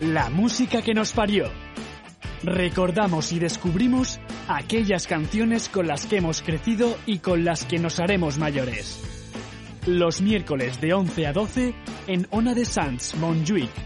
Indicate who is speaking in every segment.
Speaker 1: la música que nos parió. Recordamos y descubrimos aquellas canciones con las que hemos crecido y con las que nos haremos mayores. Los miércoles de 11 a 12 en Ona de Sans, Montjuic.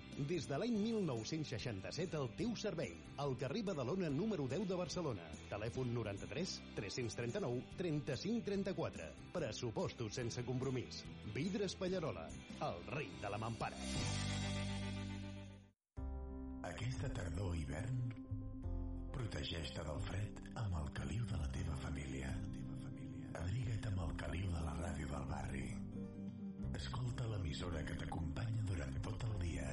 Speaker 2: Des de l'any 1967 al teu servei. Al carrer Badalona número 10 de Barcelona. Telèfon 93 339 35 34. Pressupostos sense compromís. Vidres Pallarola, el rei de la mampara.
Speaker 3: Aquesta tardor hivern protegeix-te del fred amb el caliu de la teva família. Abriga't amb el caliu de la ràdio del barri. Escolta l'emissora que t'acompanya durant tot el dia.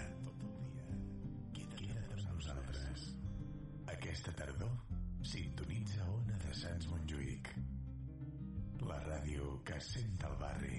Speaker 3: Aquesta tardor sintonitza Ona de Sants Montjuïc. La ràdio que sent el barri.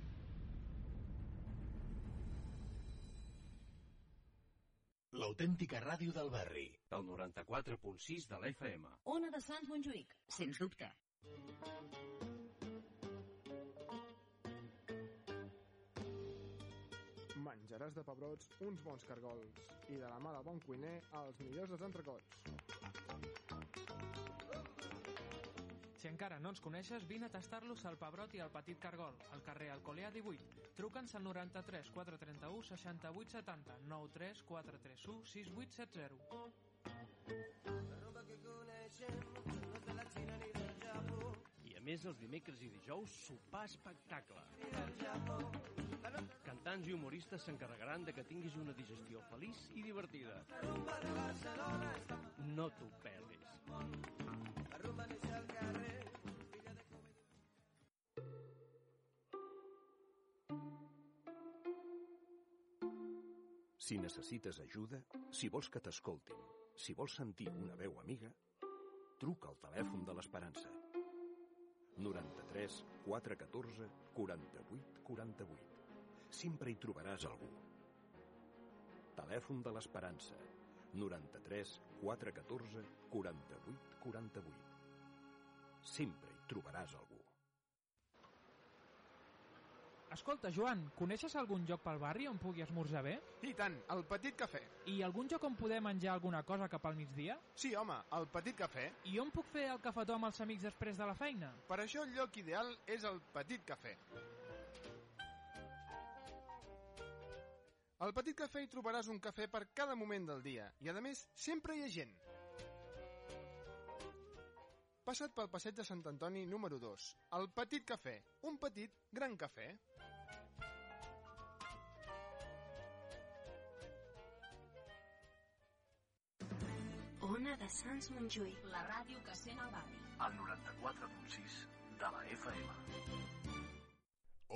Speaker 3: L'autèntica ràdio del barri.
Speaker 4: El 94.6 de l'FM.
Speaker 5: Ona de Sants Montjuïc, sens dubte.
Speaker 6: Menjaràs de pebrots uns bons cargols i de la mà del bon cuiner els millors dels entrecots.
Speaker 7: Si encara no ens coneixes, vine a tastar-los al Pebrot i al Petit Cargol, al carrer Alcolea 18. Truca'ns al 93 431 68 70 93 431 6870.
Speaker 4: I a més, els dimecres i dijous, sopar espectacle. Cantants i humoristes s'encarregaran de que tinguis una digestió feliç i divertida. No t'ho perdis.
Speaker 8: Si necessites ajuda, si vols que t'escoltin, si vols sentir una veu amiga, truca al telèfon de l'Esperança. 93 414 48 48. Sempre hi trobaràs algú. Telèfon de l'Esperança. 93 414 48 48. Sempre hi trobaràs algú.
Speaker 7: Escolta, Joan, coneixes algun lloc pel barri on pugui esmorzar bé?
Speaker 6: I tant, el Petit Cafè.
Speaker 7: I algun lloc on poder menjar alguna cosa cap al migdia?
Speaker 6: Sí, home, el Petit Cafè.
Speaker 7: I on puc fer el cafetó amb els amics després de la feina?
Speaker 6: Per això el lloc ideal és el Petit Cafè. Al Petit Cafè hi trobaràs un cafè per cada moment del dia i, a més, sempre hi ha gent. Passa't pel passeig de Sant Antoni número 2, el Petit Cafè, un petit gran cafè.
Speaker 9: Ona de Sants Montjuïc.
Speaker 5: La ràdio que sent el barri.
Speaker 4: El 94.6 de la FM.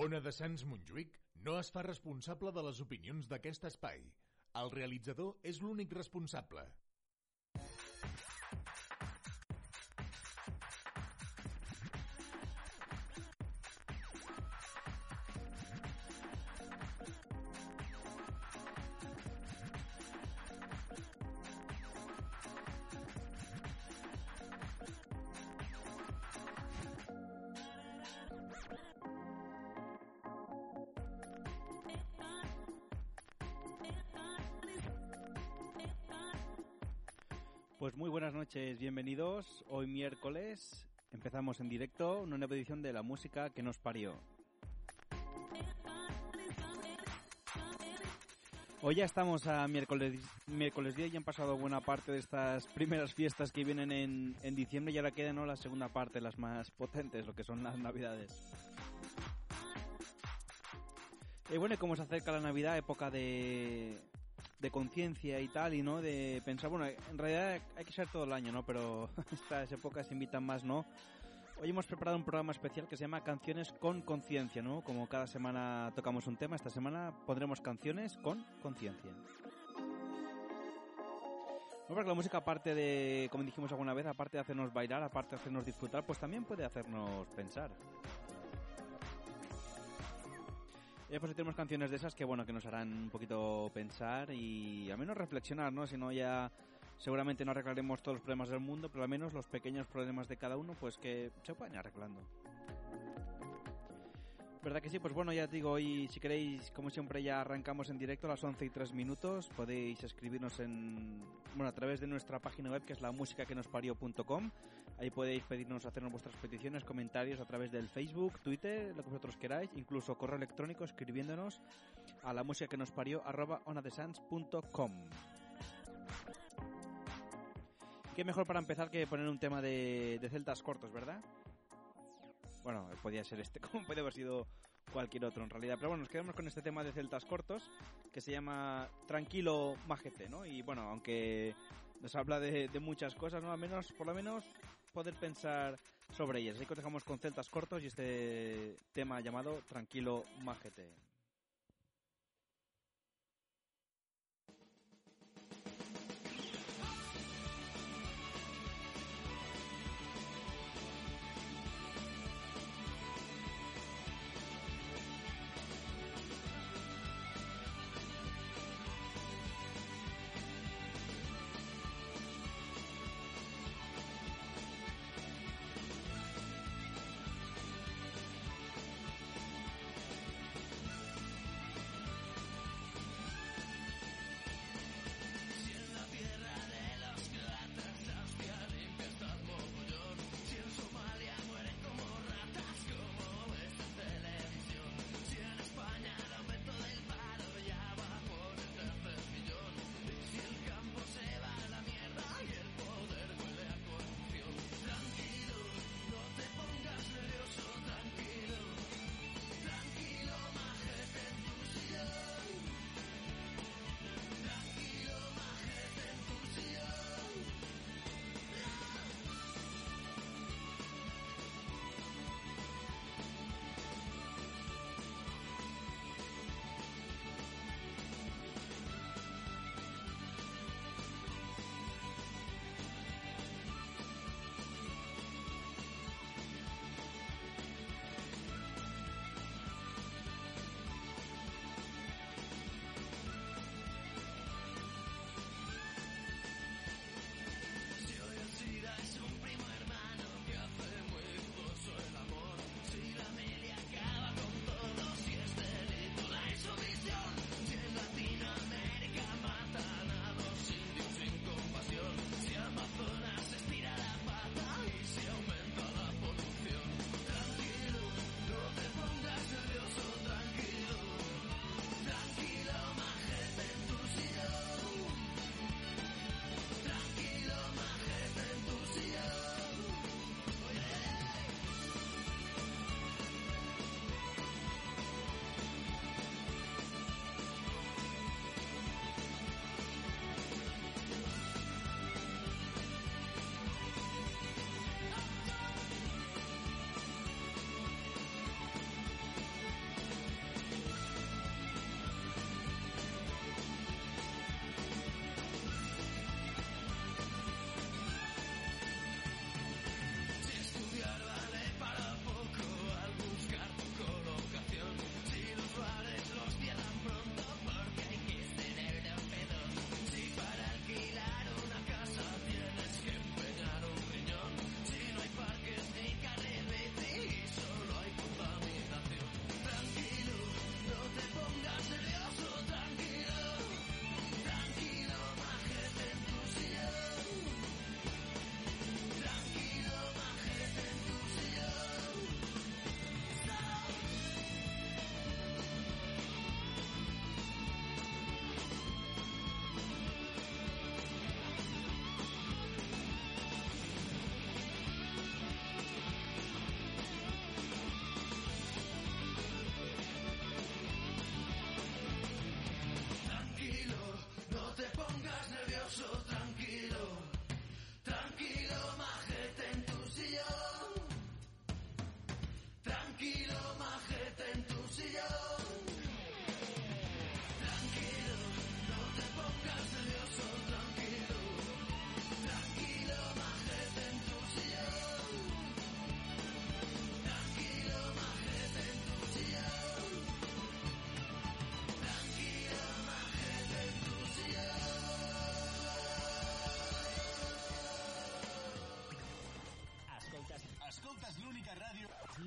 Speaker 3: Ona de Sants Montjuïc no es fa responsable de les opinions d'aquest espai. El realitzador és l'únic responsable.
Speaker 10: Bienvenidos. Hoy miércoles empezamos en directo una nueva edición de la música que nos parió. Hoy ya estamos a miércoles, miércoles día y han pasado buena parte de estas primeras fiestas que vienen en, en diciembre y ahora queda ¿no? la segunda parte, las más potentes, lo que son las navidades. Y bueno, como se acerca la Navidad, época de, de conciencia y tal, y no de pensar, bueno, en realidad hay que ser todo el año, ¿no? Pero estas épocas invitan más, ¿no? Hoy hemos preparado un programa especial que se llama Canciones con Conciencia, ¿no? Como cada semana tocamos un tema, esta semana pondremos canciones con conciencia. No, porque la música, aparte de, como dijimos alguna vez, aparte de hacernos bailar, aparte de hacernos disfrutar, pues también puede hacernos pensar. Y después tenemos canciones de esas que, bueno, que nos harán un poquito pensar y al menos reflexionar, ¿no? Si no ya seguramente no arreglaremos todos los problemas del mundo, pero al menos los pequeños problemas de cada uno, pues que se pueden ir arreglando. ¿Verdad que sí? Pues bueno, ya digo, hoy si queréis, como siempre, ya arrancamos en directo a las 11 y 3 minutos. Podéis escribirnos en, bueno, a través de nuestra página web que es la música. Ahí podéis pedirnos, hacernos vuestras peticiones, comentarios a través del Facebook, Twitter, lo que vosotros queráis, incluso correo electrónico escribiéndonos a la música que nos parió arroba onadesans.com. Qué mejor para empezar que poner un tema de, celtas cortos, ¿verdad? Bueno, podía ser este, como puede haber sido cualquier otro en realidad. Pero bueno, nos quedamos con este tema de celtas cortos que se llama Tranquilo Majete, ¿no? Y bueno, aunque nos habla de, de muchas cosas, ¿no? Al menos, por lo menos, poder pensar sobre ellas. Así que os dejamos con celtas cortos y este tema llamado Tranquilo Majete.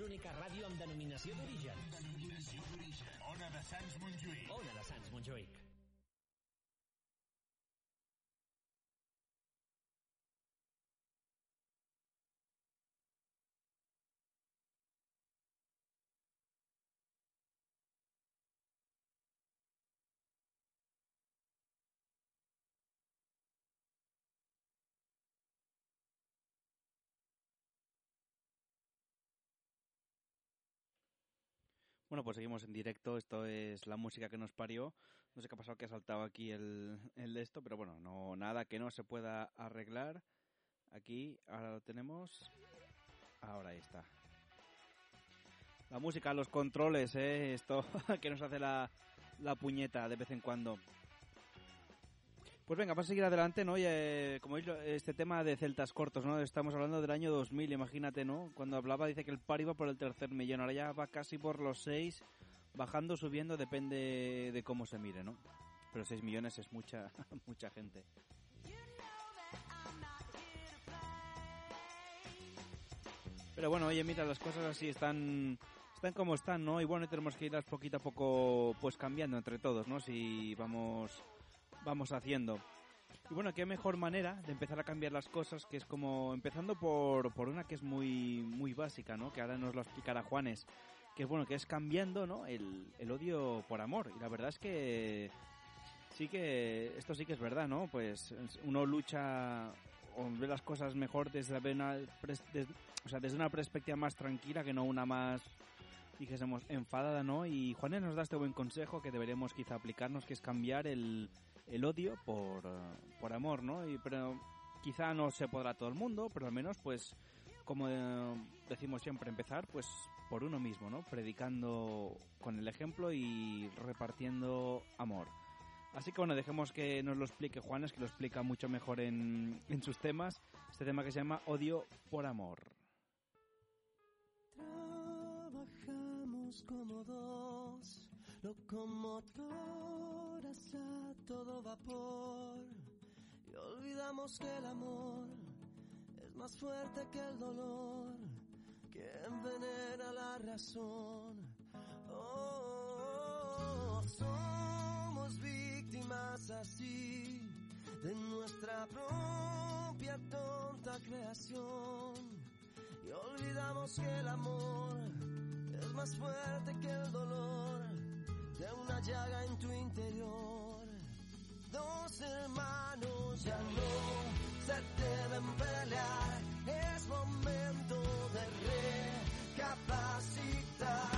Speaker 11: L'única ràdio amb denominació d'origen.
Speaker 3: Denominació d'origen. Ona de Sants Montjuïc.
Speaker 11: Ona de Sants Montjuïc.
Speaker 10: Bueno, pues seguimos en directo. Esto es la música que nos parió. No sé qué ha pasado, que ha saltado aquí el, el de esto, pero bueno, no nada que no se pueda arreglar. Aquí, ahora lo tenemos. Ahora ahí está. La música, los controles, ¿eh? Esto que nos hace la, la puñeta de vez en cuando. Pues venga, vamos a seguir adelante, ¿no? Y, eh, como veis, este tema de celtas cortos, ¿no? Estamos hablando del año 2000, imagínate, ¿no? Cuando hablaba dice que el par iba por el tercer millón, ahora ya va casi por los seis, bajando, subiendo, depende de cómo se mire, ¿no? Pero seis millones es mucha, mucha gente. Pero bueno, oye, mira, las cosas así están están como están, ¿no? Y bueno, tenemos que irlas poquito a poco pues cambiando entre todos, ¿no? Si vamos vamos haciendo. Y bueno, qué mejor manera de empezar a cambiar las cosas que es como empezando por, por una que es muy muy básica, ¿no? Que ahora nos lo explicará Juanes, que es bueno, que es cambiando, ¿no? El, el odio por amor. Y la verdad es que sí que esto sí que es verdad, ¿no? Pues uno lucha o ve las cosas mejor desde una, pres- des- o sea, desde una perspectiva más tranquila que no una más dijésemos enfadada, ¿no? Y Juanes nos da este buen consejo que deberíamos quizá aplicarnos, que es cambiar el, el odio por, por amor, ¿no? Pero quizá no se podrá todo el mundo, pero al menos pues como eh, decimos siempre, empezar pues por uno mismo, ¿no? Predicando con el ejemplo y repartiendo amor. Así que bueno, dejemos que nos lo explique Juanes, que lo explica mucho mejor en, en sus temas. Este tema que se llama Odio por Amor.
Speaker 12: Trabajamos como dos todo vapor y olvidamos que el amor es más fuerte que el dolor. Que envenena la razón. Oh, somos víctimas así de nuestra propia tonta creación. Y olvidamos que el amor es más fuerte que el dolor de una llaga en tu interior. Dos hermanos ya no se deben pelear, es momento de recapacitar.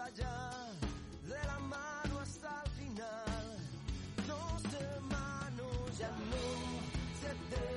Speaker 12: allá, de la mano hasta el final. Dos hermanos ya no se deben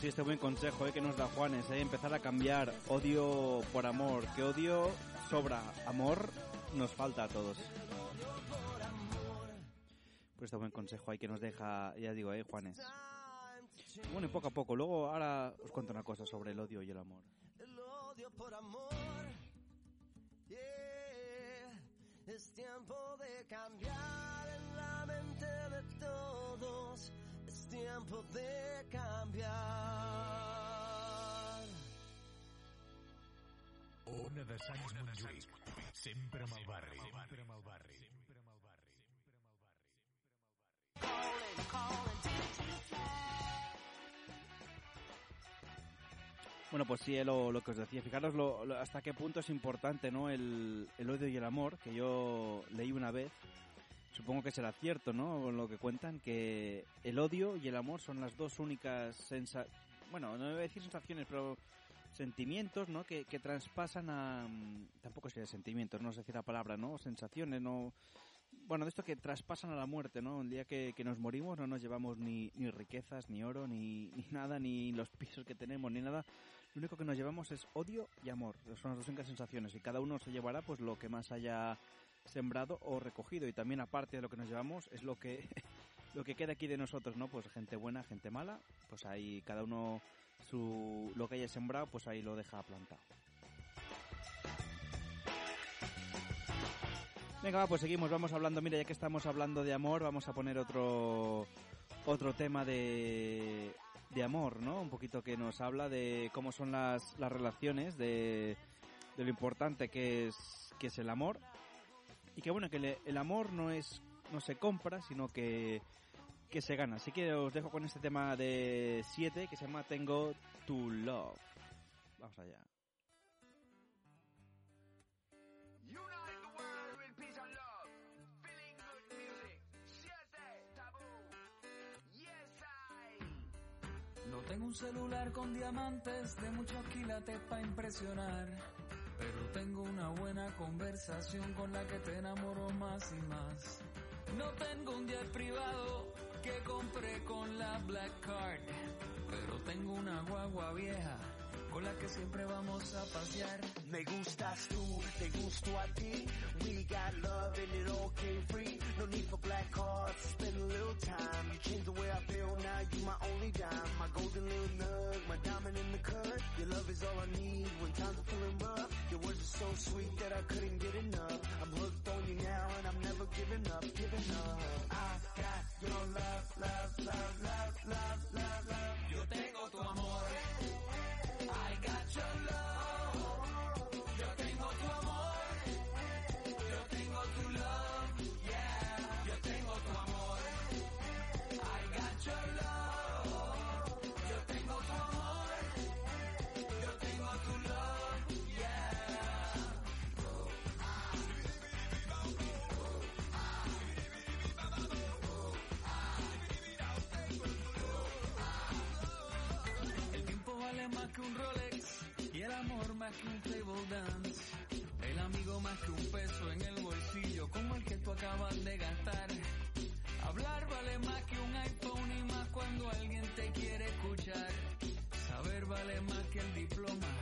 Speaker 10: sí, este buen consejo eh, que nos da Juanes, eh, empezar a cambiar odio por amor, que odio sobra, amor nos falta a todos. Pues este buen consejo ahí que nos deja, ya digo, eh, Juanes. Bueno, y poco a poco, luego ahora os cuento una cosa sobre el odio y el amor.
Speaker 13: El odio por amor. Yeah. Es tiempo de cambiar en la mente de todos. Es tiempo de cambiar.
Speaker 3: Ona de Sants Montjuïc. Sempre amb el barri. Sempre amb el barri.
Speaker 10: Bueno, pues sí, eh, lo, lo que os decía. Fijaros lo- lo- hasta qué punto es importante, ¿no? El, el odio y el amor, que yo leí una vez. Supongo que será cierto, ¿no? Con Lo que cuentan, que el odio y el amor son las dos únicas sensa Bueno, no voy a decir sensaciones, pero sentimientos, ¿no? Que, que traspasan a... mm, Tampoco sería sentimientos, no sé decir la palabra, ¿no? Sensaciones, ¿no? Bueno, de esto que traspasan a la muerte, ¿no? El día que, que nos morimos no nos llevamos ni, ni riquezas, ni oro, ni, ni nada, ni los pisos que tenemos, ni nada. Lo único que nos llevamos es odio y amor. Son las dos únicas sensaciones. Y cada uno se llevará pues lo que más haya sembrado o recogido. Y también aparte de lo que nos llevamos es lo que lo que queda aquí de nosotros, ¿no? Pues gente buena, gente mala. Pues ahí cada uno su lo que haya sembrado, pues ahí lo deja plantado. Venga, va, pues seguimos, vamos hablando, mira, ya que estamos hablando de amor, vamos a poner otro otro tema de, de amor, ¿no? Un poquito que nos habla de cómo son las, las relaciones, de, de lo importante que es, que es el amor. Y que bueno, que le- el amor no es no se compra, sino que, que se gana. Así que os dejo con este tema de 7 que se llama Tengo to Love. Vamos allá.
Speaker 13: Unite the world with peace and love. Feeling good music. Siete tabú. Yes, I.
Speaker 14: No tengo un celular con diamantes de muchos quilates para impresionar. Pero tengo una buena conversación con la que te enamoro más y más. No tengo un jet privado que compré con la Black Card. Pero tengo una guagua vieja con la que siempre vamos a pasear.
Speaker 13: Me gustas tú, te gusto a ti. We got love and it black cards, spend a little time. You changed the way I feel, now you my only dime. My golden little nug, my diamond in the cut. Your love is all I need when times are feeling rough. Your words are so sweet that I couldn't get enough. I'm hooked on you now and I'm never giving up, giving up. I got your love, love, love, love, love, love, love.
Speaker 14: Yo tengo tu amor. I got your love. Más que un Rolex y el amor más que un table dance. El amigo más que un peso en el bolsillo como el que tú acabas de gastar. Hablar vale más que un iPhone y más cuando alguien te quiere escuchar. Saber vale más que el diploma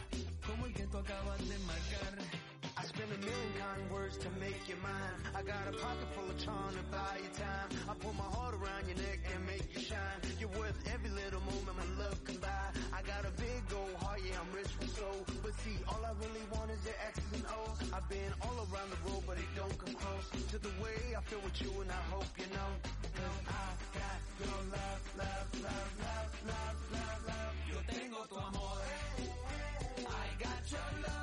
Speaker 13: words to make you mine. I got a pocket full of charm to buy you time. I put my heart around your neck and make you shine. You're worth every little moment my love can buy. I got a big old heart, yeah, I'm rich with soul. But see, all I really want is your X's and O's. I've been all around the world, but it don't come close to the way I feel with you, and I hope you know. I got your love, love, love, love, love, love, love.
Speaker 14: Yo tengo tu amor. I got your love.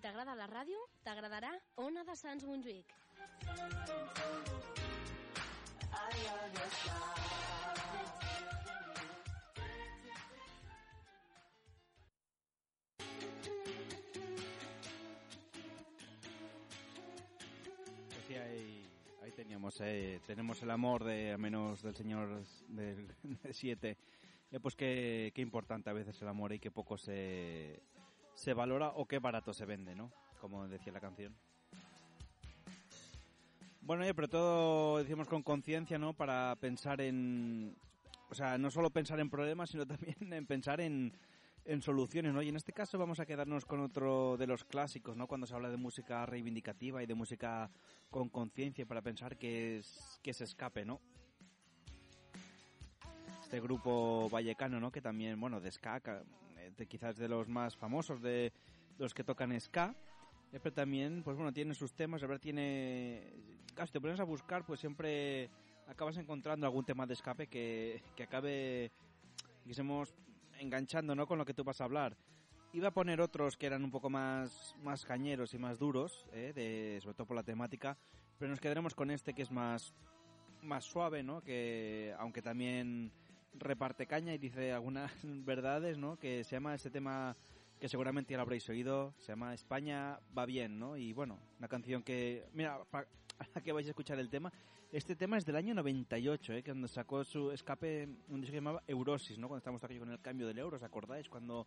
Speaker 15: T'agrada la ràdio, t'agradarà Ona de Sants Montjuïc.
Speaker 10: Pues sí, ahí, ahí teníamos, eh, tenemos el amor de, al menos del señor del 7. pues qué, qué importante a veces el amor y qué poco se, se valora o qué barato se vende, ¿no? Como decía la canción. Bueno, pero todo decimos con conciencia, ¿no? Para pensar en... O sea, no solo pensar en problemas, sino también en pensar en, en soluciones, ¿no? Y en este caso vamos a quedarnos con otro de los clásicos, ¿no? Cuando se habla de música reivindicativa y de música con conciencia para pensar que es, que se escape, ¿no? Este grupo vallecano, ¿no? Que también, bueno, de ska, ca- eh, de, quizás de los más famosos de los que tocan ska, eh, pero también, pues bueno, tiene sus temas, la verdad tiene... Claro, si te pones a buscar, pues siempre acabas encontrando algún tema de escape que, que acabe, digamos, enganchando, ¿no? Con lo que tú vas a hablar. Iba a poner otros que eran un poco más, más cañeros y más duros, ¿eh? de, sobre todo por la temática, pero nos quedaremos con este que es más, más suave, ¿no? Que aunque también reparte caña y dice algunas verdades, ¿no? Que se llama este tema que seguramente ya lo habréis oído, se llama España va bien, ¿no? Y bueno, una canción que, mira, para que vais a escuchar el tema, este tema es del año 98, ¿eh? Cuando sacó su escape, un disco que llamaba Eurosis, ¿no? Cuando estamos aquí con el cambio del euro, ¿os acordáis? Cuando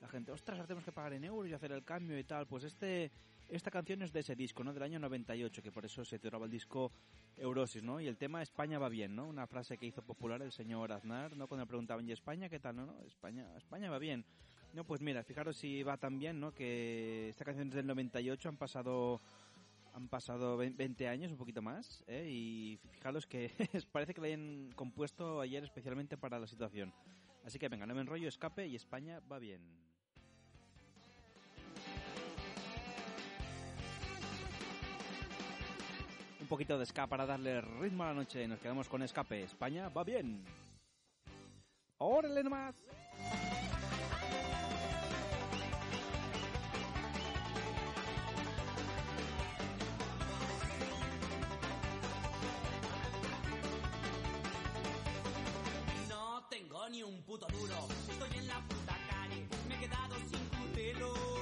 Speaker 10: la gente, ostras, ahora tenemos que pagar en euros y hacer el cambio y tal. Pues este esta canción es de ese disco, ¿no? Del año 98, que por eso se titulaba el disco Eurosis, ¿no? Y el tema España va bien, ¿no? Una frase que hizo popular el señor Aznar, ¿no? Cuando le preguntaban, ¿y España qué tal? No, España, España va bien. No, pues mira, fijaros si va tan bien, ¿no? Que esta canción es del 98, han pasado han pasado ve- 20 años, un poquito más, ¿eh? y fijaros que parece que la hayan compuesto ayer especialmente para la situación. Así que venga, no me enrollo, escape y España va bien. Un poquito de ska para darle ritmo a la noche. Nos quedamos con escape. España va bien. ¡Órale nomás!
Speaker 16: No tengo ni un puto duro, estoy en la puta calle, me he quedado sin putelo.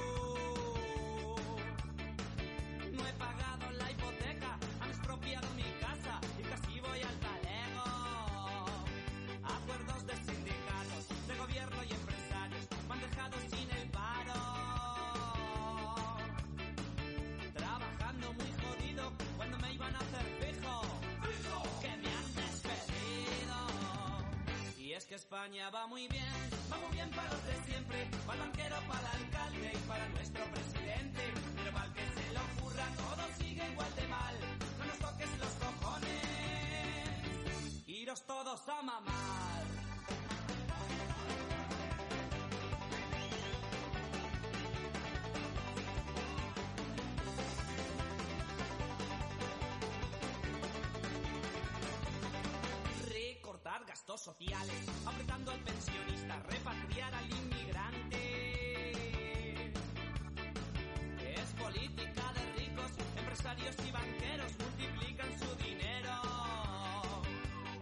Speaker 16: Va muy bien, va muy bien para los de siempre, para el banquero, para el alcalde y para nuestro presidente. Pero para que se le ocurra, todo sigue igual de mal. No nos toques los cojones, iros todos a mamar. Sociales, apretando al pensionista, repatriar al inmigrante. Es política de ricos, empresarios y banqueros multiplican su dinero.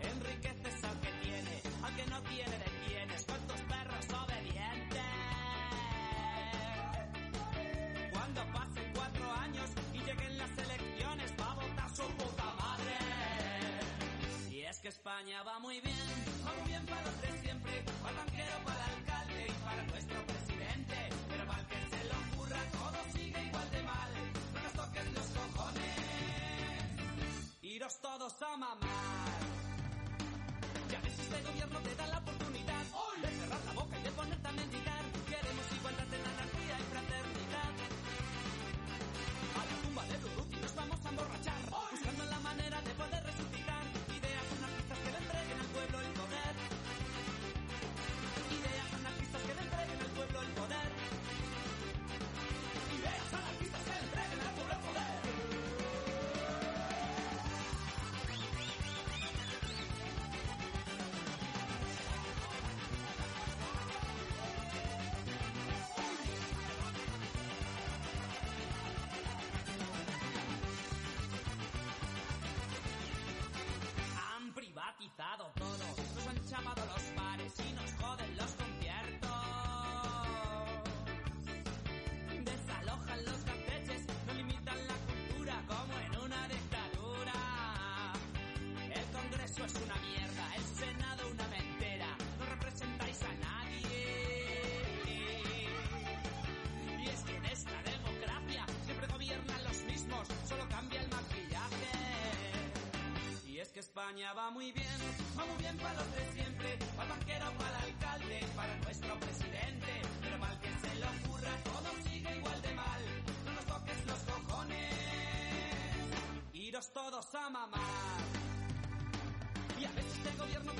Speaker 16: Enriqueces al que tiene, al que no tiene detienes. ¿Cuántos perros obedientes? Cuando pasen cuatro años y lleguen las elecciones, va a votar su puta madre. Y es que España va todos a mamar. Ya ves si este gobierno te da la oportunidad de cerrar la boca y de ponerte a mendigar. Queremos igualdad en anarquía y fraternidad. A la tumba de Durruti nos vamos a emborrachar, es una mierda, el Senado una mentira, no representáis a nadie. Y es que en esta democracia siempre gobiernan los mismos, solo cambia el maquillaje. Y es que España va muy bien, va muy bien para los de siempre, para el banquero, para el alcalde, para nuestro presidente. Pero mal que se le ocurra, todo sigue igual de mal. No nos toques los cojones, iros todos a mamar. El gobierno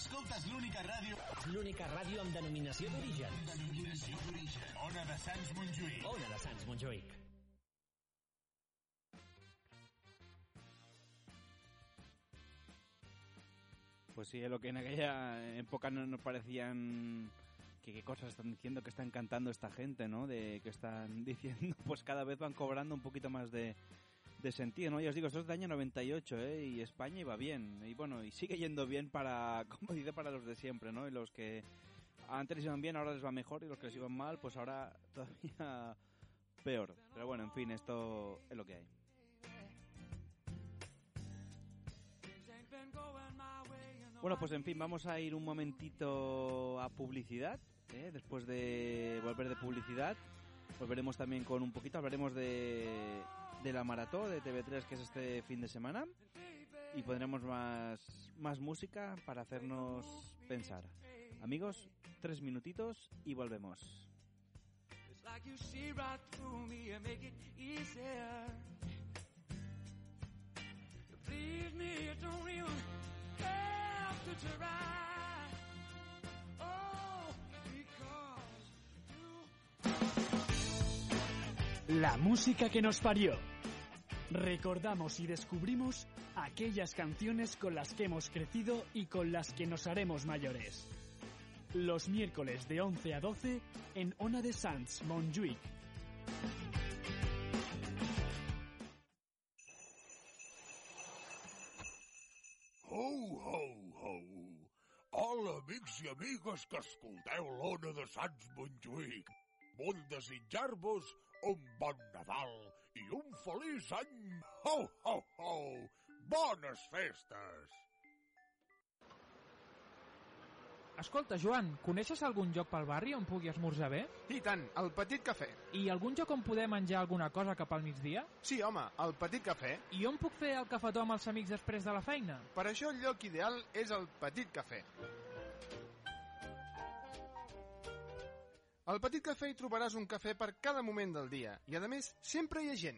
Speaker 11: Escoltes,
Speaker 3: l'única ràdio...
Speaker 11: l'única ràdio amb denominació d'origen.
Speaker 3: Denominació d'origen. Ona de Sants Montjuïc.
Speaker 11: Ona de Sants Montjuïc.
Speaker 10: Pues sí, lo que en aquella época no nos parecían que qué cosas están diciendo, que están cantando esta gente, ¿no? De que están diciendo, pues cada vez van cobrando un poquito más de, de sentido, ¿no? Ya os digo, esto es de año 98, ¿eh? Y España iba bien, y bueno, y sigue yendo bien para, como dice, para los de siempre, ¿no? Y los que antes iban bien, ahora les va mejor, y los que les iban mal, pues ahora todavía peor. Pero bueno, en fin, esto es lo que hay. Bueno, pues en fin, vamos a ir un momentito a publicidad. ¿eh? Después de volver de publicidad, volveremos también con un poquito, hablaremos de, de la maratón de TV3 que es este fin de semana y pondremos más, más música para hacernos pensar. Amigos, tres minutitos y volvemos.
Speaker 1: La música que nos parió. Recordamos y descubrimos aquellas canciones con las que hemos crecido y con las que nos haremos mayores. Los miércoles de 11 a 12 en Ona de Sans, Montjuïc.
Speaker 3: Ho, ho, ho. Hola, amics i amigues que escolteu l'Ona de Sants Montjuïc. Vull desitjar-vos un bon Nadal i un feliç any. Ho, ho, ho. Bones festes.
Speaker 7: Escolta, Joan, coneixes algun lloc pel barri on pugui esmorzar bé?
Speaker 6: I tant, el Petit Cafè.
Speaker 7: I algun lloc on poder menjar alguna cosa cap al migdia?
Speaker 6: Sí, home, el Petit Cafè.
Speaker 7: I on puc fer el cafetó amb els amics després de la feina?
Speaker 6: Per això el lloc ideal és el Petit Cafè. Al Petit Cafè hi trobaràs un cafè per cada moment del dia i, a més, sempre hi ha gent.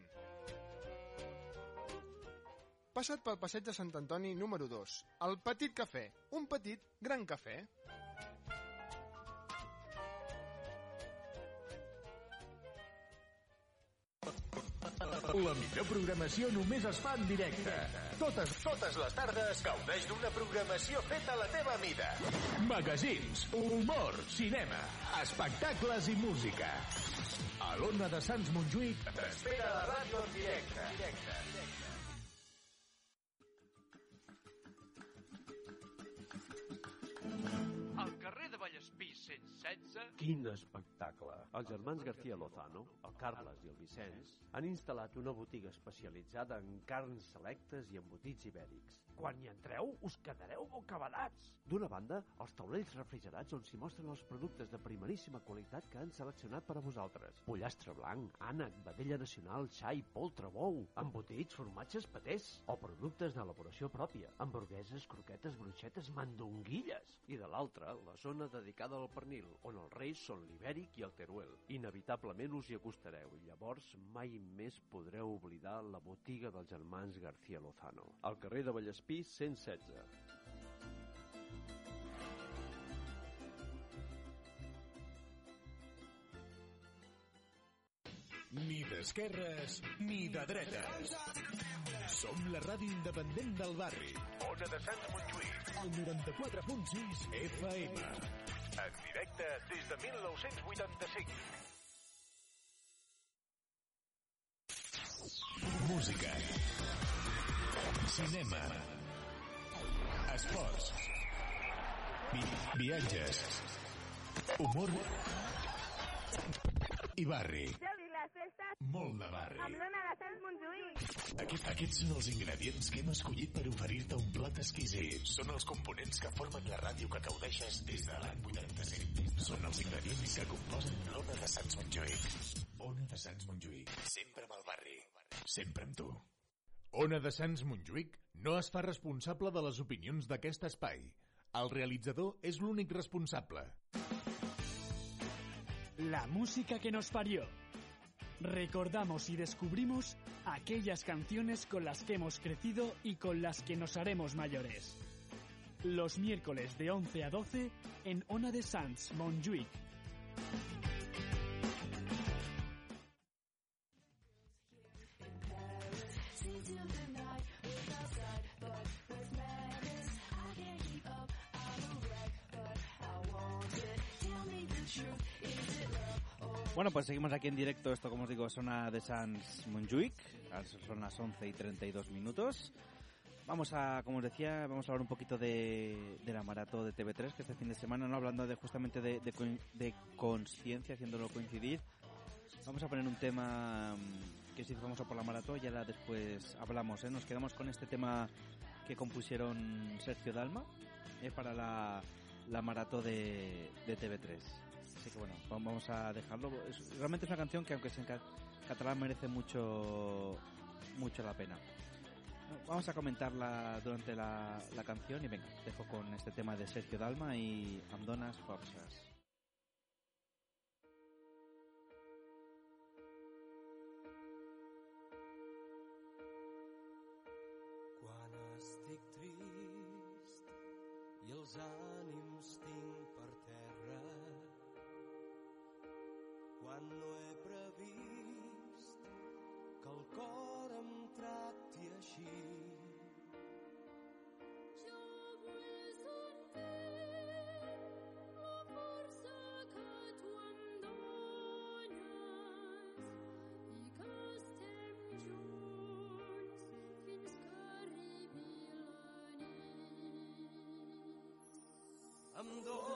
Speaker 6: Passa't pel passeig de Sant Antoni número 2, el Petit Cafè, un petit gran cafè.
Speaker 3: La millor programació només es fa en directe. Totes, totes les tardes gaudeix d'una programació feta a la teva mida. Magazins, humor, cinema, espectacles i música. A l'Ona de Sants Montjuïc t'espera la ràdio en directe. directe.
Speaker 4: Al carrer de Vallespí Vallespí 116...
Speaker 17: Quin espectacle! Els germans García Lozano, el Carles i el Vicenç, han instal·lat una botiga especialitzada en carns selectes i embotits ibèrics.
Speaker 4: Quan hi entreu, us quedareu bocabadats.
Speaker 17: D'una banda, els taulells refrigerats on s'hi mostren els productes de primeríssima qualitat que han seleccionat per a vosaltres. Pollastre blanc, ànec, vedella nacional, xai, poltre, bou, embotits, formatges, patés, o productes d'elaboració pròpia, hamburgueses, croquetes, bruixetes, mandonguilles. I de l'altra, la zona dedicada al pernil, on els reis són l'ibèric i el teruel. Inevitablement us hi acostareu i llavors mai més podreu oblidar la botiga dels germans García Lozano. Al carrer de Vallespí 116.
Speaker 3: Ni d'esquerres ni de dretes. Som la ràdio independent del barri.
Speaker 8: Ona de Sants Montjuïc.
Speaker 3: El 94.6 FM.
Speaker 8: En directe des de 1985.
Speaker 3: Música. Cinema. Esports. Vi viatges. Humor. I barri.
Speaker 9: Jordi,
Speaker 3: Molt de barri.
Speaker 9: amb l'Ona de Sants Montjuïc.
Speaker 3: Aquest, aquests són els ingredients que hem escollit per oferir-te un plat exquisit. Són els components que formen la ràdio que gaudeixes des de l'any 85. Són els ingredients que composen l'Ona de Sants Montjuïc. Ona de Sants Montjuïc. Sempre amb el barri. Sempre amb tu. Ona de Sants Montjuïc no es fa responsable de les opinions d'aquest espai. El realitzador és l'únic responsable.
Speaker 1: La música que nos parió. Recordamos y descubrimos aquellas canciones con las que hemos crecido y con las que nos haremos mayores. Los miércoles de 11 a 12 en Ona de Sans, Montjuic.
Speaker 10: Bueno, pues seguimos aquí en directo. Esto, como os digo, zona de Sans Montjuic. Son las 11 y 32 minutos. Vamos a, como os decía, vamos a hablar un poquito de, de la maratón de TV3 que este fin de semana, no hablando de justamente de, de, de conciencia, haciéndolo coincidir. Vamos a poner un tema mm, que se hizo famoso por la maratón y ahora después hablamos. ¿eh? Nos quedamos con este tema que compusieron Sergio Dalma eh, para la, la maratón de, de TV3. Así que bueno, vam- vamos a dejarlo. Realmente es una canción que aunque sea en ca- catalán merece mucho mucho la pena. Vamos a comentarla durante la, canción y venga, dejo con este tema de Sergio Dalma y Andonas Forces.
Speaker 12: Quan quan no he previst que el cor em tracti així.
Speaker 18: Jo vull sentir la força que tu em dones i que estem junts fins que arribi la nit.
Speaker 12: Em dones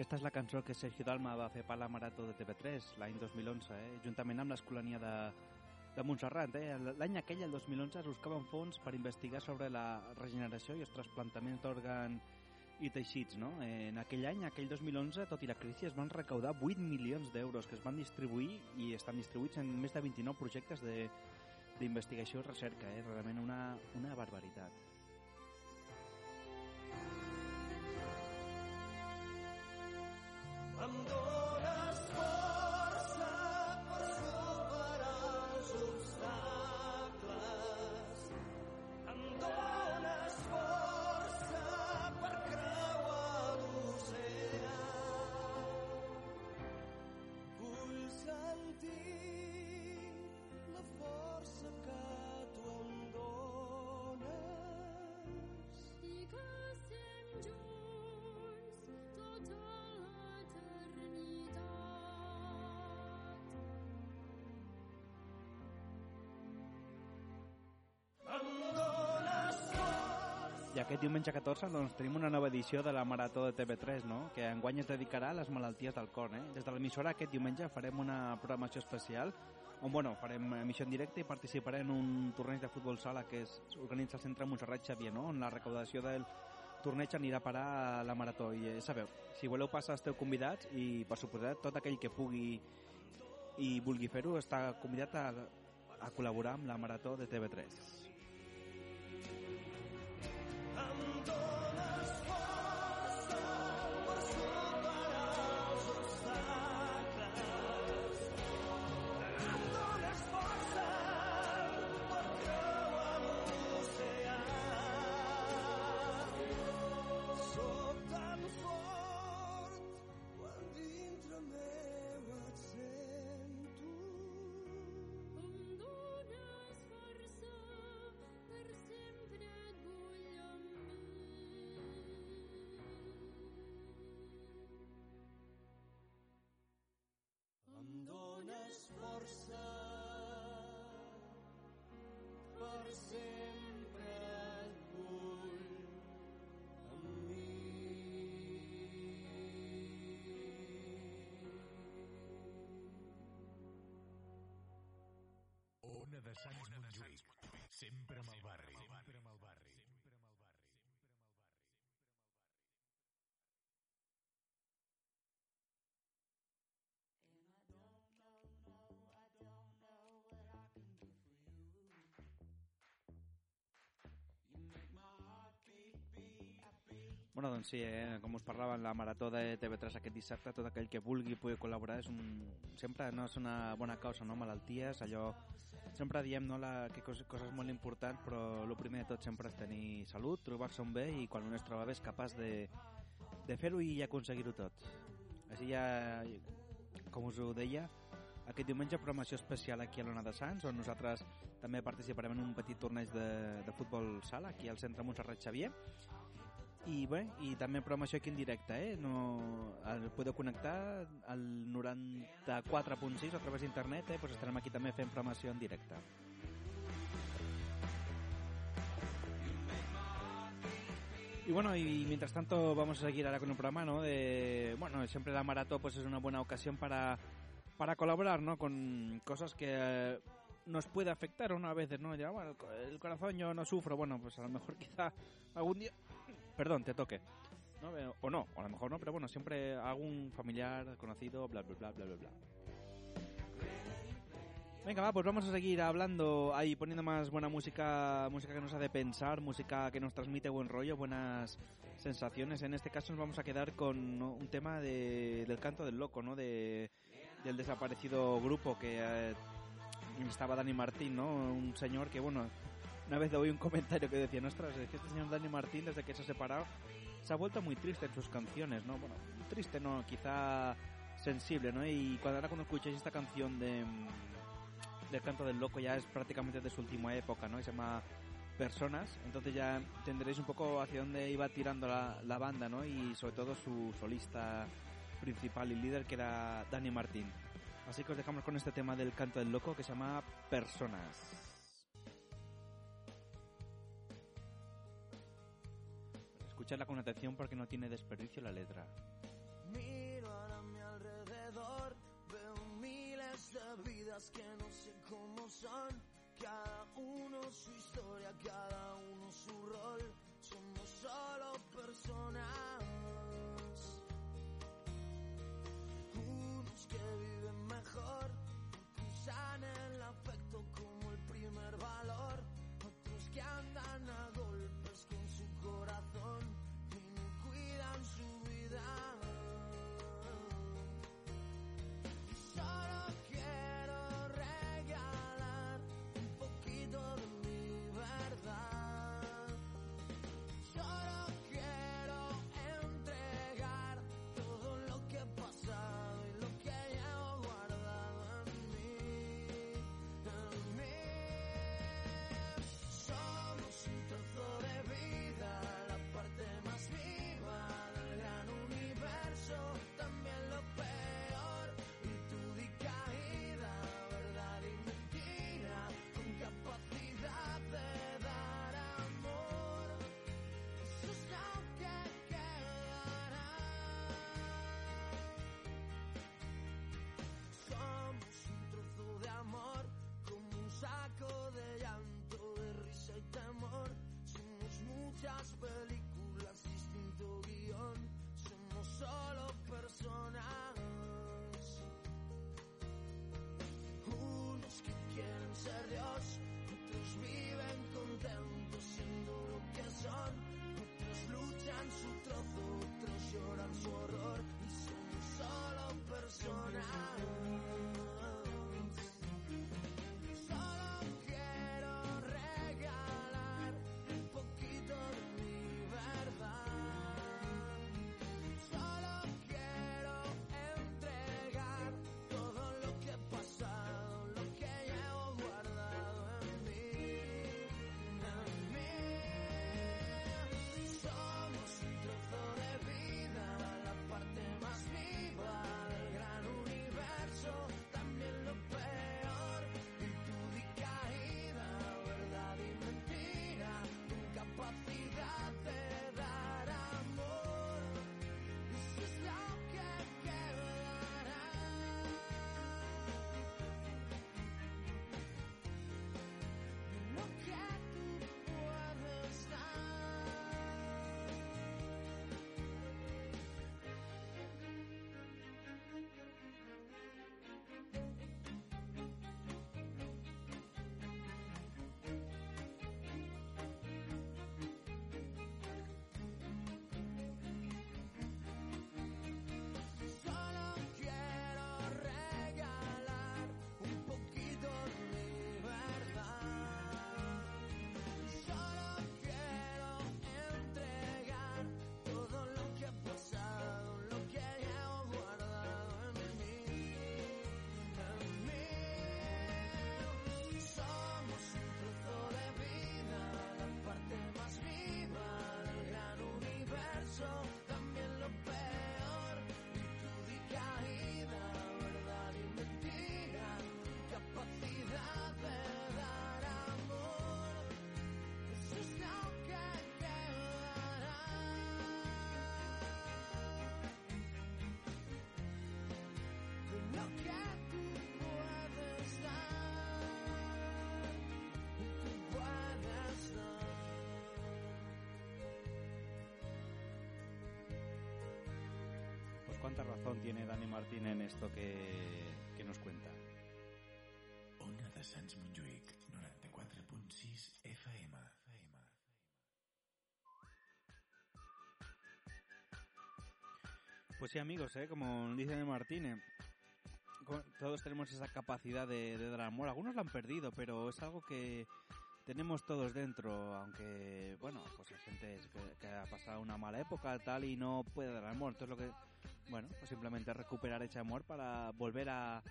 Speaker 10: Aquesta és la cançó que Sergio Dalma va fer per la Marató de TV3 l'any 2011, eh? juntament amb l'Escolania de, de Montserrat. Eh? L'any aquell, el 2011, es buscaven fons per investigar sobre la regeneració i els trasplantaments d'òrgan i teixits. No? En aquell any, aquell 2011, tot i la crisi, es van recaudar 8 milions d'euros que es van distribuir i estan distribuïts en més de 29 projectes de d'investigació i recerca. Eh? Realment una, una barbaritat.
Speaker 12: I'm going.
Speaker 10: I aquest diumenge 14 doncs, tenim una nova edició de la Marató de TV3, no? que enguany es dedicarà a les malalties del cor. Eh? Des de l'emissora aquest diumenge farem una programació especial on bueno, farem emissió en directe i participarem en un torneig de futbol sala que es organitza al centre Montserrat Xavier, no? on la recaudació del torneig anirà a parar a la Marató. I eh, sabeu, si voleu passar esteu convidats i, per suposat, tot aquell que pugui i vulgui fer-ho està convidat a, a col·laborar amb la Marató de TV3.
Speaker 3: De Sants Montjuïc. Sempre amb el barri. Sempre amb el barri.
Speaker 10: Bueno, doncs sí, eh? com us parlava en la marató de TV3 aquest dissabte, tot aquell que vulgui pugui col·laborar és un... sempre no és una bona causa, no? Malalties, allò... Sempre diem no, la... que coses, coses molt importants, però el primer de tot sempre és tenir salut, trobar-se un bé i quan un es troba bé és capaç de, de fer-ho i aconseguir-ho tot. Així ja, com us ho deia, aquest diumenge programació especial aquí a l'Ona de Sants, on nosaltres també participarem en un petit torneig de, de futbol sala aquí al centre Montserrat Xavier i bé, i també programació aquí en directe, eh? No, el podeu connectar al 94.6 a través d'internet, eh? Pues estarem aquí també fent programació en directe. Y bueno, y mientras tanto vamos a seguir ahora con un programa, ¿no? De, bueno, siempre la maratón pues es una buena ocasión para, para colaborar, ¿no? Con cosas que eh, nos puede afectar una vez, ¿no? Ya, bueno, el corazón yo no sufro, bueno, pues a lo mejor quizá algún día, perdón, te toque. ¿no? Eh, O no, o a lo mejor no, pero bueno, siempre algún familiar, conocido, bla, bla, bla, bla, bla, bla. Venga, va, pues vamos a seguir hablando ahí, poniendo más buena música, música que nos hace pensar, música que nos transmite buen rollo, buenas sensaciones. En este caso nos vamos a quedar con un tema de, del canto del loco, ¿no? De, del desaparecido grupo que eh, estaba Dani Martín, ¿no? Un señor que, bueno, una vez oí un comentario que decía, ostras, es que este señor Dani Martín, desde que se ha separado, se ha vuelto muy triste en sus canciones, ¿no? Bueno, triste no, quizá sensible, ¿no? Y cuando ahora cuando escucháis esta canción de mm, del canto del loco ya es prácticamente de su última época, ¿no? Se llama Personas, entonces ya entenderéis un poco hacia dónde iba tirando la, la banda, ¿no? Y sobre todo su solista principal y líder que era Dani Martín. Así que os dejamos con este tema del canto del loco que se llama Personas. Escuchadla con atención porque no tiene desperdicio la letra.
Speaker 12: Miro a mi alrededor, veo miles de vidas que no sé cómo son. Cada uno su historia, cada uno su rol. Somos solo personas. Unos que viven mejor, usan el afecto
Speaker 10: cuánta razón tiene Dani Martín en esto que, que nos cuenta.
Speaker 19: Ona de Sants Montjuïc, 94.6 FM.
Speaker 10: Pues sí, amigos, ¿eh? como dice Dani Martín, co- todos tenemos esa capacidad de, dar amor. Algunos la han perdido, pero es algo que tenemos todos dentro, aunque, bueno, pues hay gente que, ha pasado una mala época tal y no puede dar amor. Entonces lo que, bueno, pues simplemente recuperar ese amor para volver a,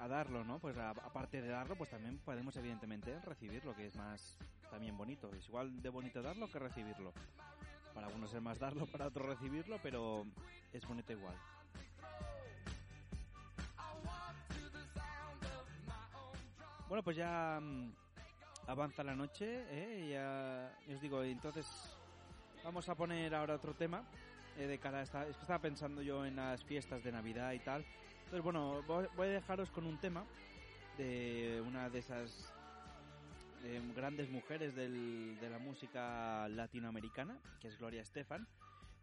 Speaker 10: a darlo, ¿no? Pues a- aparte de darlo, pues también podemos evidentemente recibirlo, que es más también bonito. Es igual de bonito darlo que recibirlo. Para algunos es más darlo, para otros recibirlo, pero es bonito igual. Bueno, pues ya mm, avanza la noche, ¿eh? Ya os digo, entonces vamos a poner ahora otro tema eh, de cara a esta... Es que estaba pensando yo en las fiestas de Navidad y tal. Entonces, bueno, voy voy a dejaros con un tema de una de esas eh, grandes mujeres del- de la música latinoamericana, que es Gloria Estefan.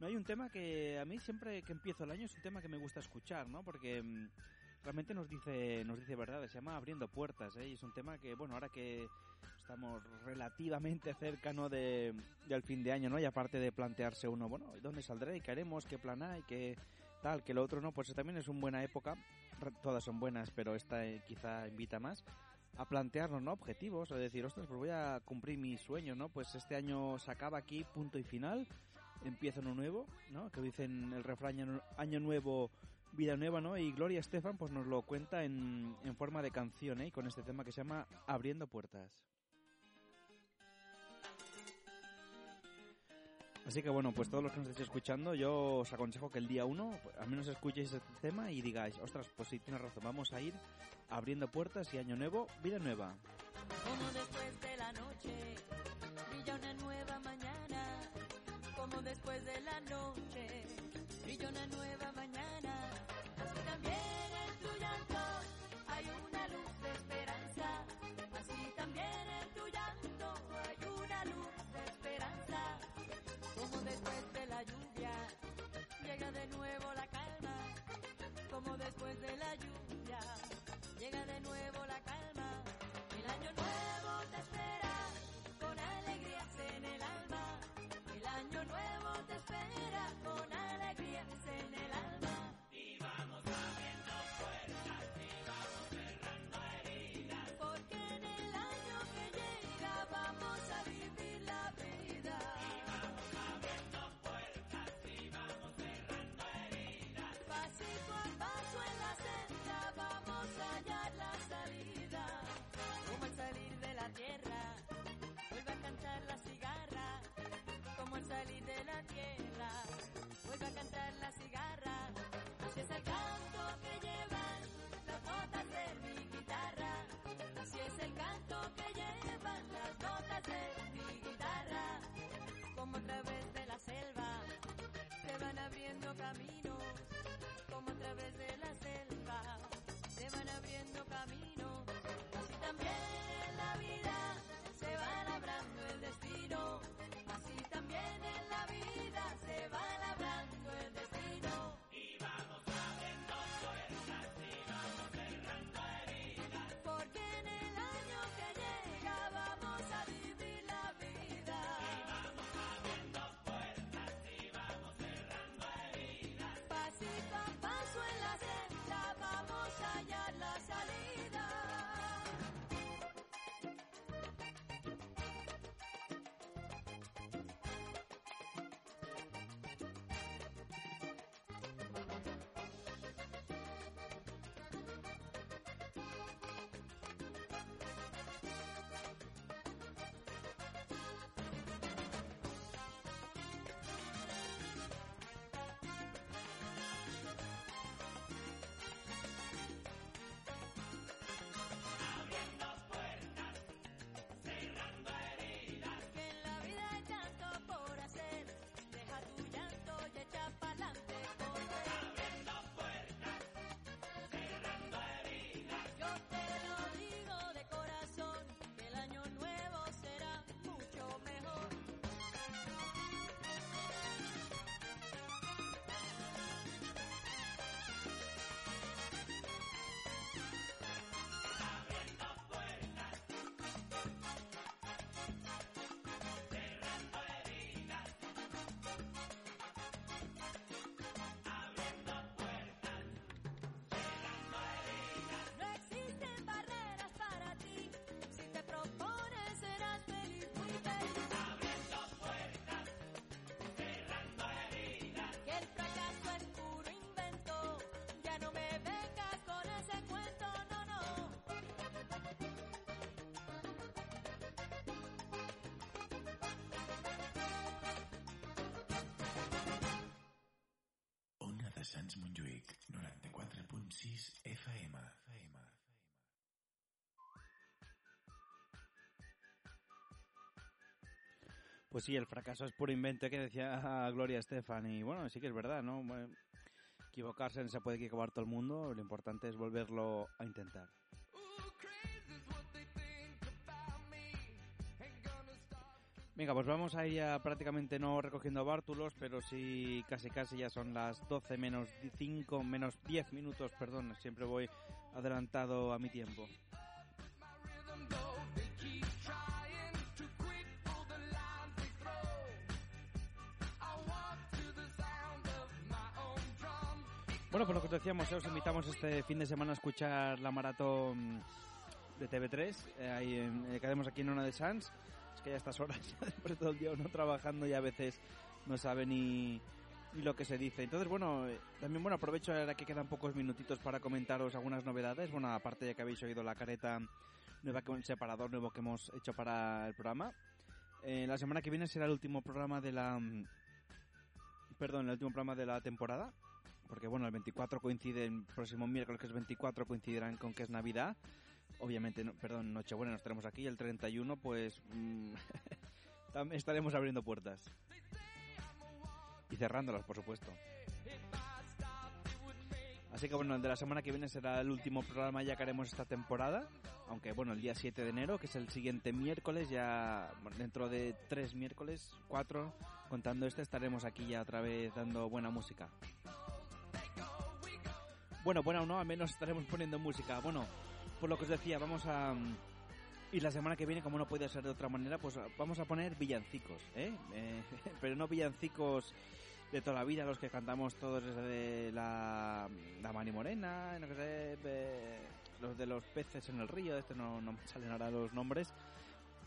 Speaker 10: No hay un tema que a mí siempre que empiezo el año es un tema que me gusta escuchar, ¿no? Porque mm, realmente nos dice nos dice verdad, se llama Abriendo Puertas, ¿eh? Y es un tema que, bueno, ahora que estamos relativamente cerca, ¿no? De, del fin de año, ¿no? Y aparte de plantearse uno, bueno, ¿dónde saldré? ¿Qué haremos? ¿Qué plan hay? ¿Qué tal? Que lo otro, ¿no? Pues también es una buena época. Todas son buenas, pero esta eh, quizá invita más a plantearnos, ¿no? Objetivos, o decir, ostras, pues voy a cumplir mis sueños, ¿no? Pues este año se acaba aquí, punto y final, empieza uno nuevo, ¿no? Que dicen el refrán año nuevo, vida nueva, ¿no? Y Gloria Estefan, pues nos lo cuenta en, en forma de canción, ¿eh? Con este tema que se llama Abriendo Puertas. Así que bueno, pues todos los que nos estéis escuchando, yo os aconsejo que el día 1 al menos escuchéis este tema y digáis, ostras, pues sí, tienes razón, vamos a ir abriendo puertas y año nuevo, vida nueva.
Speaker 20: Como después de la noche brilla una nueva mañana. Como después de la noche brilla una nueva mañana. nuevo la calma, como después de la lluvia, llega de nuevo.
Speaker 19: Sants Montjuïc, 94.6 FM.
Speaker 10: Pues sí, el fracaso es puro invento que decía Gloria Estefan. Y bueno, sí que es verdad, ¿no? Bueno, equivocarse se puede equivocar todo el mundo. Lo importante es volverlo a intentar. Venga, pues vamos a ir ya prácticamente no recogiendo bártulos, pero sí casi casi ya son las 12 menos 5, menos 10 minutos, perdón, siempre voy adelantado a mi tiempo. Bueno, pues lo que os decíamos, eh, os invitamos este fin de semana a escuchar la maratón de TV3, eh, ahí en, eh, haremos aquí en Ona de Sans. Que ya a estas horas, después de todo el día uno trabajando y a veces no sabe ni, ni lo que se dice. Entonces, bueno, eh, también bueno, aprovecho ahora que quedan pocos minutitos para comentaros algunas novedades. Bueno, aparte ya que habéis oído la careta nueva, el separador nuevo que hemos hecho para el programa. Eh, la semana que viene será el último programa de la... mm, Perdón, el último programa de la temporada. Porque bueno, el 24 coincide, el próximo miércoles que es 24 coincidirán con que es Navidad. Obviamente, no, perdón, Nochebuena nos tenemos aquí. El 31 pues mm, tam- estaremos abriendo puertas. Y cerrándolas, por supuesto. Así que bueno, el de la semana que viene será el último programa ya que haremos esta temporada. Aunque bueno, el día 7 de enero, que es el siguiente miércoles, ya dentro de tres miércoles, cuatro, contando este, estaremos aquí ya otra vez dando buena música. Bueno, bueno, no, al menos estaremos poniendo música. Bueno, por lo que os decía, vamos a... mm, Y la semana que viene, como no puede ser de otra manera, pues vamos a poner villancicos, ¿eh? Eh, pero no villancicos de toda la vida, los que cantamos todos desde la, la Mani Morena, los de los peces en el río, este no, no me salen ahora los nombres.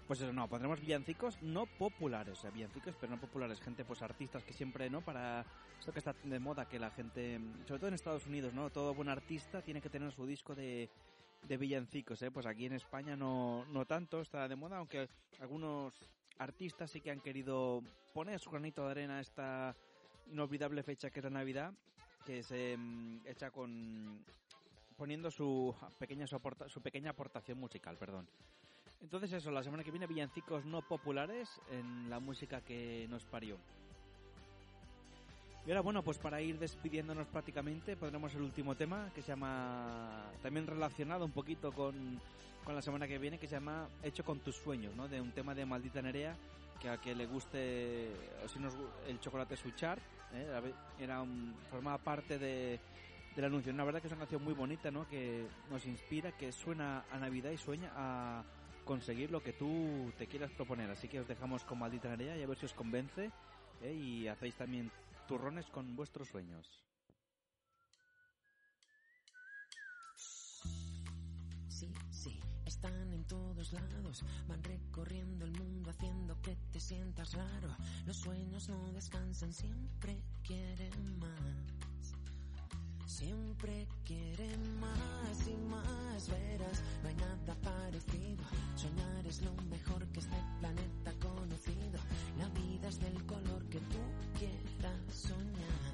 Speaker 10: Pues eso, no, pondremos villancicos no populares, o sea, villancicos pero no populares, gente, pues artistas que siempre, ¿no? Para esto que está de moda, que la gente, sobre todo en Estados Unidos, ¿no? Todo buen artista tiene que tener su disco de, de villancicos, ¿eh? Pues aquí en España no, no tanto está de moda, aunque algunos artistas sí que han querido poner su granito de arena a esta inolvidable fecha que es la Navidad, que se mm, echa con poniendo su pequeña su pequeña aportación musical, perdón. Entonces eso, la semana que viene villancicos no populares en la música que nos parió. Y ahora, bueno, pues para ir despidiéndonos prácticamente, pondremos el último tema que se llama, también relacionado un poquito con, con la semana que viene, que se llama Hecho con tus sueños, ¿no? De un tema de Maldita Nerea, que a que le guste, o si nos el chocolate suchar, ¿eh? Era un, formaba parte de, del anuncio. La verdad que es una canción muy bonita, ¿no? Que nos inspira, que suena a Navidad y sueña a conseguir lo que tú te quieras proponer. Así que os dejamos con Maldita Nerea y a ver si os convence ¿eh? y hacéis también turrones con vuestros sueños.
Speaker 21: Sí, sí, están en todos lados, van recorriendo el mundo haciendo que te sientas raro. Los sueños no descansan, siempre quieren más. Siempre quieren más y más, verás, no hay nada parecido. Soñar es lo mejor que este planeta conocido. La vida es del color que tú soñar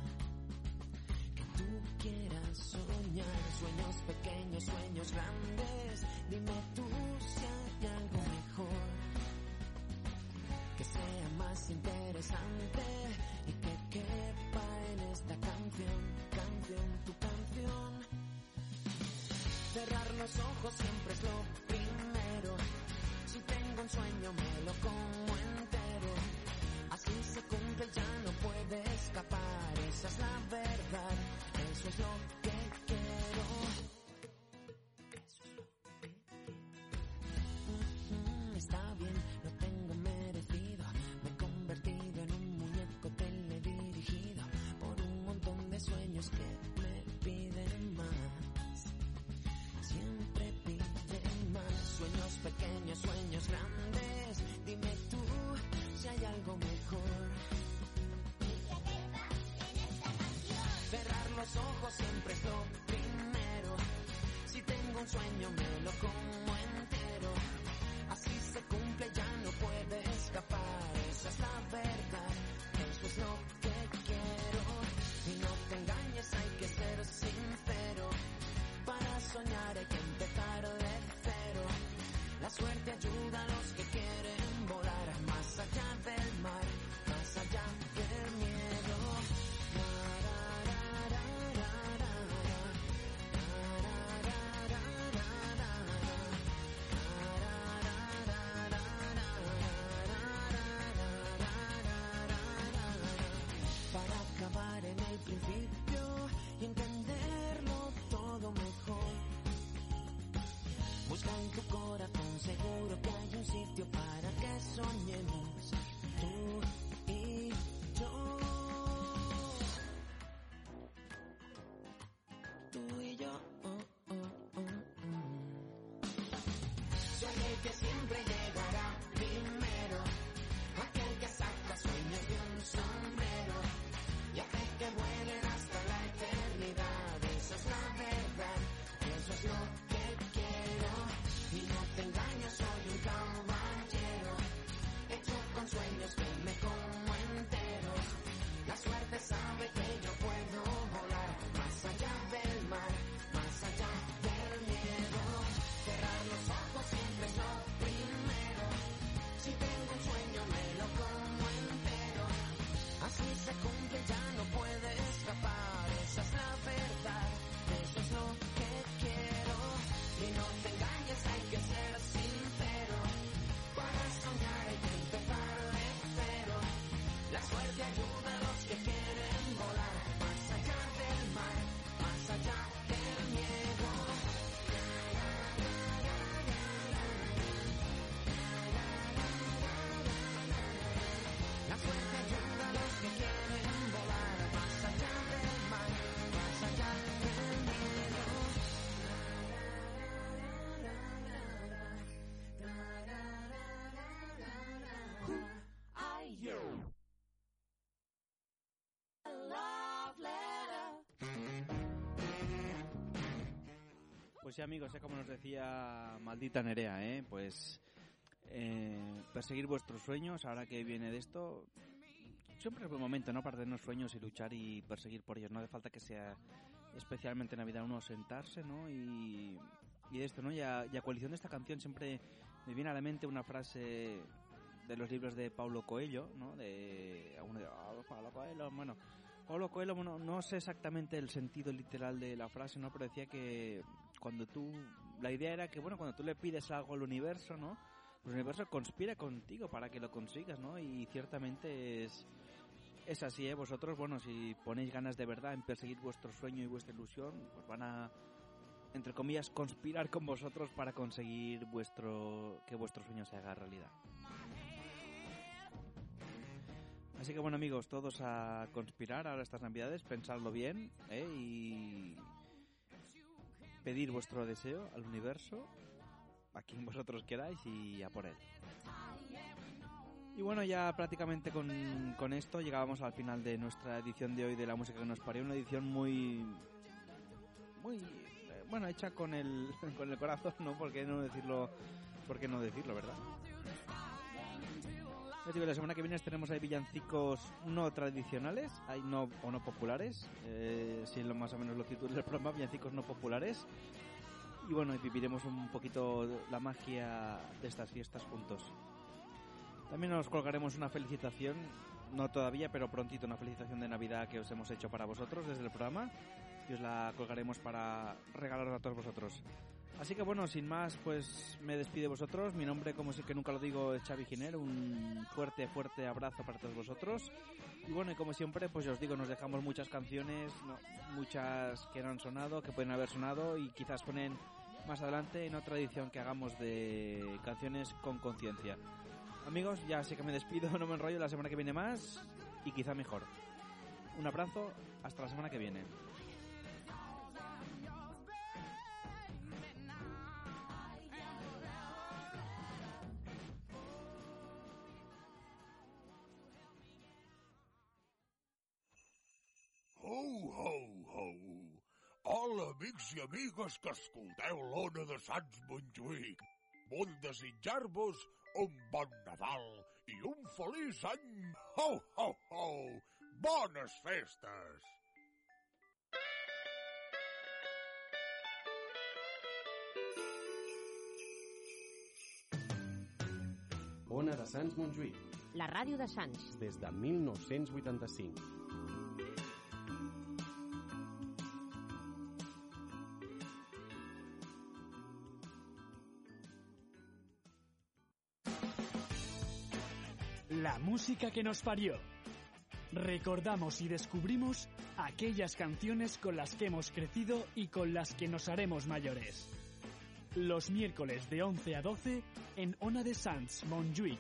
Speaker 21: que tú quieras soñar. Sueños pequeños, sueños grandes. Dime tú si hay algo mejor. Que sea más interesante y que quepa en esta canción. Canción, tu canción. Cerrar los ojos siempre es lo primero. Si tengo un sueño me lo como se cumple, ya no puede escapar. Esa es la verdad. Eso es lo que quiero. Ujú, Está bien, lo tengo merecido. Me he convertido en un muñeco teledirigido por un montón de sueños que me piden más. Siempre piden más. Sueños pequeños, sueños grandes. Dime tú si hay algo mejor. Los ojos siempre es lo primero. Si tengo un sueño me lo como y entenderlo todo mejor. Busca en tu corazón, seguro que hay un sitio para que soñemos tú y yo. Tú y yo. oh, oh, oh. Soy el que siempre
Speaker 10: Pues sí, amigos, eh, como nos decía maldita Nerea, ¿eh? Pues eh, perseguir vuestros sueños, ahora que viene de esto, siempre es buen momento, ¿no? Para tener sueños y luchar y perseguir por ellos. No hace falta que sea especialmente en Navidad uno sentarse, ¿no? Y, y esto, ¿no? Y a, y a coalición de esta canción siempre me viene a la mente una frase de los libros de Paulo Coelho, ¿no? De, uno de "Ah, Paulo Coelho, bueno, Paulo Coelho, bueno, no sé exactamente el sentido literal de la frase, ¿no? Pero decía que cuando tú, la idea era que, bueno, cuando tú le pides algo al universo, ¿no? Pues el universo conspira contigo para que lo consigas, ¿no? Y ciertamente es, es así, ¿eh? Vosotros, bueno, si ponéis ganas de verdad en perseguir vuestro sueño y vuestra ilusión, pues van a, entre comillas, conspirar con vosotros para conseguir vuestro, que vuestro sueño se haga realidad. Así que bueno amigos, todos a conspirar ahora estas navidades, pensadlo bien ¿eh? y pedir vuestro deseo al universo, a quien vosotros queráis y a por él. Y bueno, ya prácticamente con, con esto llegábamos al final de nuestra edición de hoy de la música que nos parió, una edición muy... muy... eh, bueno, hecha con el, con el corazón, ¿no? ¿Por qué no decirlo, por qué no decirlo, verdad? Digo, la semana que viene tenemos ahí villancicos no tradicionales, hay no o no populares, eh, si lo más o menos lo títulos del programa, villancicos no populares. Y bueno, y viviremos un poquito la magia de estas fiestas juntos. También nos colgaremos una felicitación, no todavía, pero prontito, una felicitación de Navidad que os hemos hecho para vosotros desde el programa y os la colgaremos para regalaros a todos vosotros. Así que bueno, sin más, pues me despido de vosotros. Mi nombre, como sé que nunca lo digo, es Xavi Giner. Un fuerte, fuerte abrazo para todos vosotros. Y bueno, y como siempre, pues ya os digo, nos dejamos muchas canciones, no- muchas que no han sonado, que pueden haber sonado y quizás ponen más adelante en otra edición que hagamos de canciones con conciencia. Amigos, ya sé que me despido, no me enrollo, la semana que viene más y quizá mejor. Un abrazo, hasta la semana que viene.
Speaker 3: Ho, ho, ho! Hola, amics i amigues que escolteu l'Ona de Sants Montjuïc. Vull desitjar-vos un bon Nadal i un feliç any. Ho, ho, ho! Bones festes!
Speaker 22: Ona de Sants Montjuïc,
Speaker 23: La ràdio de Sants.
Speaker 22: des de 1985.
Speaker 1: Música que nos parió. Recordamos y descubrimos aquellas canciones con las que hemos crecido y con las que nos haremos mayores. Los miércoles de 11 a 12 en Ona de Sans, Montjuïc.